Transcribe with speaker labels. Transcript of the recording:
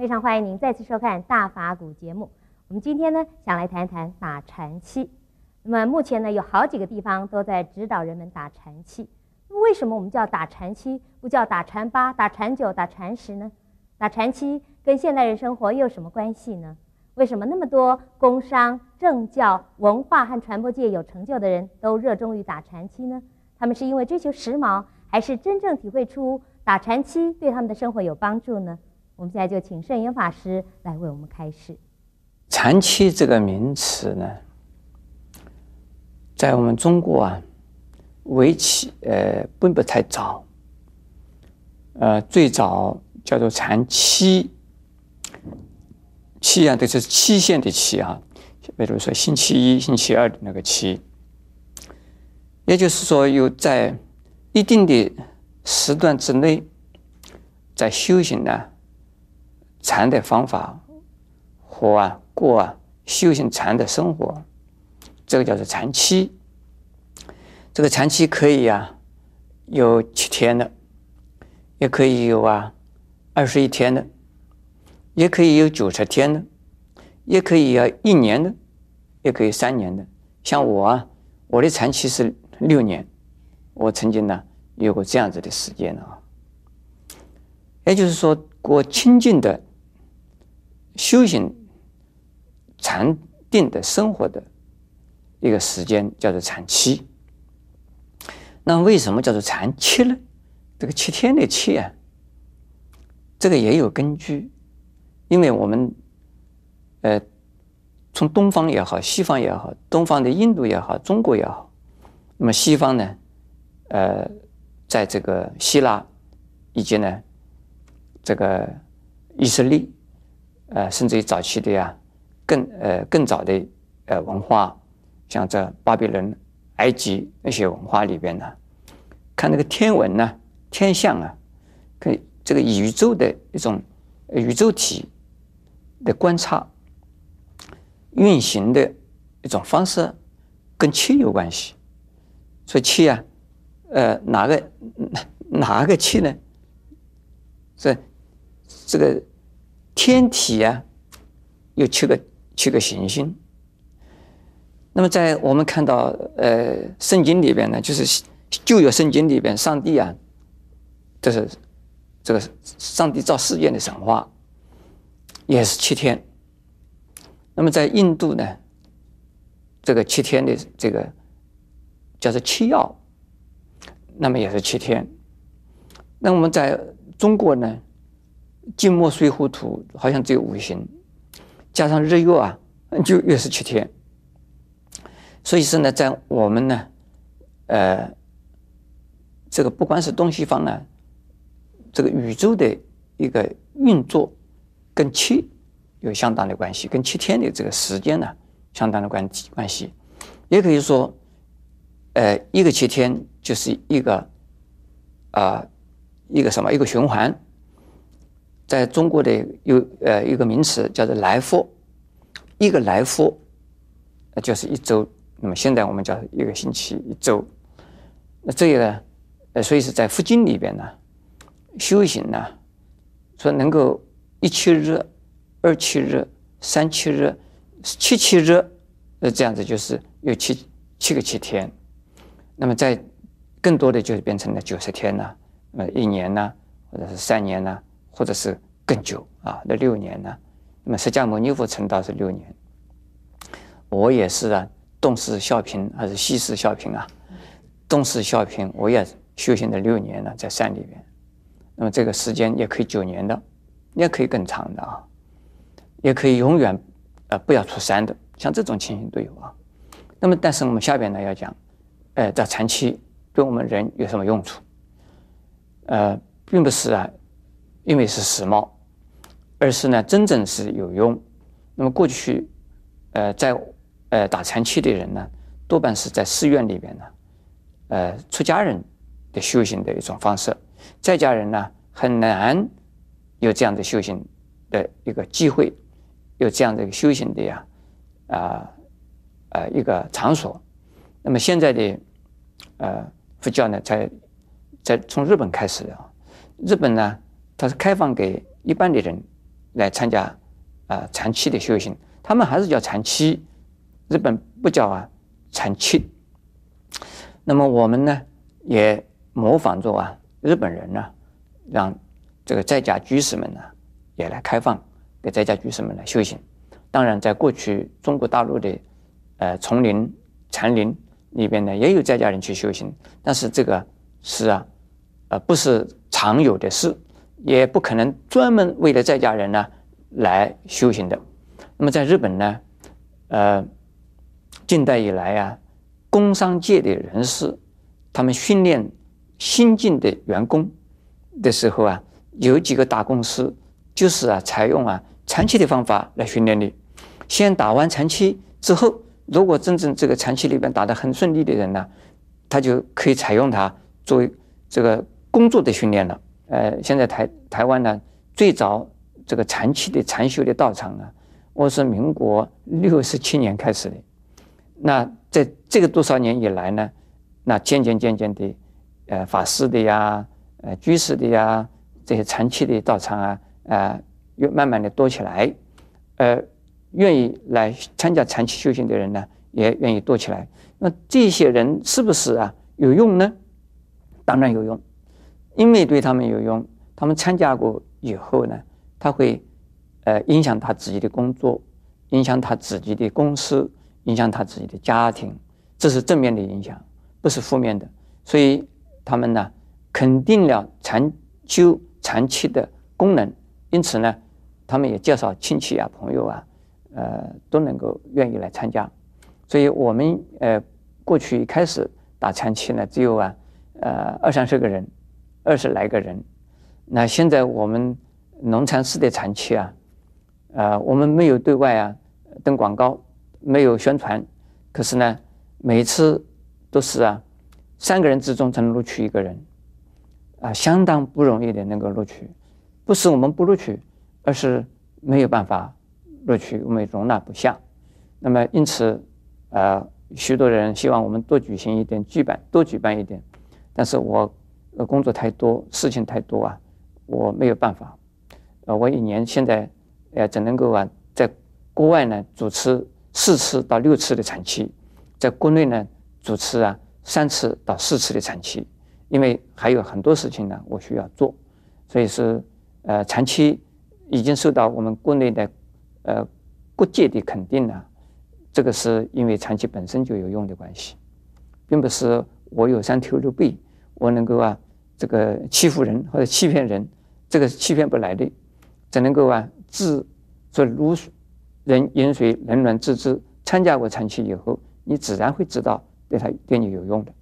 Speaker 1: 非常欢迎您再次收看《大法古》节目。我们今天呢，想来谈一谈打禅七。那么目前呢，有好几个地方都在指导人们打禅七。那么为什么我们叫打禅七，不叫打禅八、打禅九、打禅十呢？打禅七跟现代人生活又有什么关系呢？为什么那么多工商、政教、文化和传播界有成就的人都热衷于打禅七呢？他们是因为追求时髦，还是真正体会出打禅七对他们的生活有帮助呢？我们现在就请圣严法师来为我们开示。
Speaker 2: 禅七这个名词呢，在我们中国啊，为期呃并不太早。呃，最早叫做禅七，七啊，这是期限的期啊，比如说星期一、星期二的那个期，也就是说有在一定的时段之内，在修行呢。禅的方法，活啊，过啊，修行禅的生活，这个叫做禅期。这个禅期可以啊，有七天的，也可以有啊，二十一天的，也可以有九十天的，也可以啊一年的，也可以三年的。像我啊，我的禅期是六年，我曾经呢有过这样子的时间啊。也就是说，过清净的。修行禅定的生活的一个时间叫做禅期。那为什么叫做禅七呢？这个七天的七啊，这个也有根据，因为我们呃，从东方也好，西方也好，东方的印度也好，中国也好，那么西方呢，呃，在这个希腊以及呢，这个以色列。呃，甚至于早期的呀，更呃更早的呃文化，像这巴比伦、埃及那些文化里边呢，看那个天文呢、天象啊，跟这个宇宙的一种宇宙体的观察运行的一种方式，跟气有关系。所以七啊，呃，哪个 哪个气呢？这这个。天体啊，有七个七个行星。那么在我们看到呃圣经里边呢，就是旧约圣经里边，上帝啊，这是这个上帝造世界的神话，也是七天。那么在印度呢，这个七天的这个叫做七曜，那么也是七天。那我们在中国呢？金木水火土好像只有五行，加上日月啊，就又是七天。所以说呢，在我们呢，呃，这个不管是东西方呢，这个宇宙的一个运作跟七有相当的关系，跟七天的这个时间呢，相当的关系关系。也可以说，呃，一个七天就是一个啊、一个什么一个循环。在中国的有呃一个名词叫做来福，一个来福，那，就是一周。那么现在我们叫一个星期一周。那这个呢，呃，所以是在佛经里边呢，修行呢，说能够一七日、二七日、三七日、七七日，呃，这样子就是有七七个七天。那么在更多的就是变成了九十天呢，呃，一年呢，或者是三年呢。或者是更久啊，那六年呢？那么释迦牟尼佛成道是六年，我也是啊，东施效颦还是西施效颦啊？东施效颦，我也修行了六年了，在山里边。那么这个时间也可以九年的，也可以更长的啊，也可以永远呃不要出山的，像这种情形都有啊。那么但是我们下边呢要讲，呃，在长期对我们人有什么用处？呃，并不是啊。因为是时髦，而是呢，真正是有用。那么过去，呃，在呃打禅七的人呢，多半是在寺院里边呢，呃，出家人的修行的一种方式，在家人呢很难有这样的修行的一个机会，有这样的一个修行的呀，啊、呃，一个场所。那么现在的呃佛教呢，在在从日本开始的，日本呢。它是开放给一般的人来参加啊禅期的修行，他们还是叫禅期，日本不叫啊禅期。那么我们呢也模仿着啊日本人呢，让这个在家居士们呢也来开放给在家居士们来修行。当然，在过去中国大陆的呃丛林禅林里边呢，也有在家人去修行，但是这个是啊，呃不是常有的事。也不可能专门为了在家人呢来修行的。那么在日本呢，呃，近代以来啊，工商界的人士，他们训练新进的员工的时候啊，有几个大公司就是啊，采用啊禅七的方法来训练你。先打完禅七之后，如果真正这个禅七里边打得很顺利的人呢，他就可以采用它作为这个工作的训练了。呃，现在台台湾呢，最早这个禅期的禅修的道场呢，我是民国六十七年开始的。那在这个多少年以来呢，那渐渐渐渐的，呃，法师的呀，呃，居士的呀，这些禅期的道场啊，呃，又慢慢的多起来，呃，愿意来参加禅期修行的人呢，也愿意多起来。那这些人是不是啊有用呢？当然有用。因为对他们有用，他们参加过以后呢，他会呃影响他自己的工作，影响他自己的公司，影响他自己的家庭，这是正面的影响，不是负面的。所以他们呢，肯定了禅修禅七的功能，因此呢，他们也介绍亲戚啊、朋友啊，呃，都能够愿意来参加。所以我们呃过去一开始打禅七呢，只有啊呃二三十个人。二十来个人，那现在我们农禅寺的禅区啊，呃，我们没有对外啊登广告，没有宣传，可是呢，每次都是啊，三个人之中才能录取一个人，啊，相当不容易的能够录取，不是我们不录取，而是没有办法录取，我们容纳不下。那么因此，呃，许多人希望我们多举行一点，举办多举办一点，但是我。工作太多，事情太多啊，我没有办法。呃，我一年现在呃只能够啊，在国外呢主持四次到六次的产期，在国内呢主持啊三次到四次的产期，因为还有很多事情呢我需要做，所以是呃长期已经受到我们国内的呃国界的肯定了。这个是因为长期本身就有用的关系，并不是我有三头六臂。我能够啊，这个欺负人或者欺骗人，这个是欺骗不来的，只能够啊自说如人饮水，冷暖自知。参加过禅七以后，你自然会知道对他对你有用的。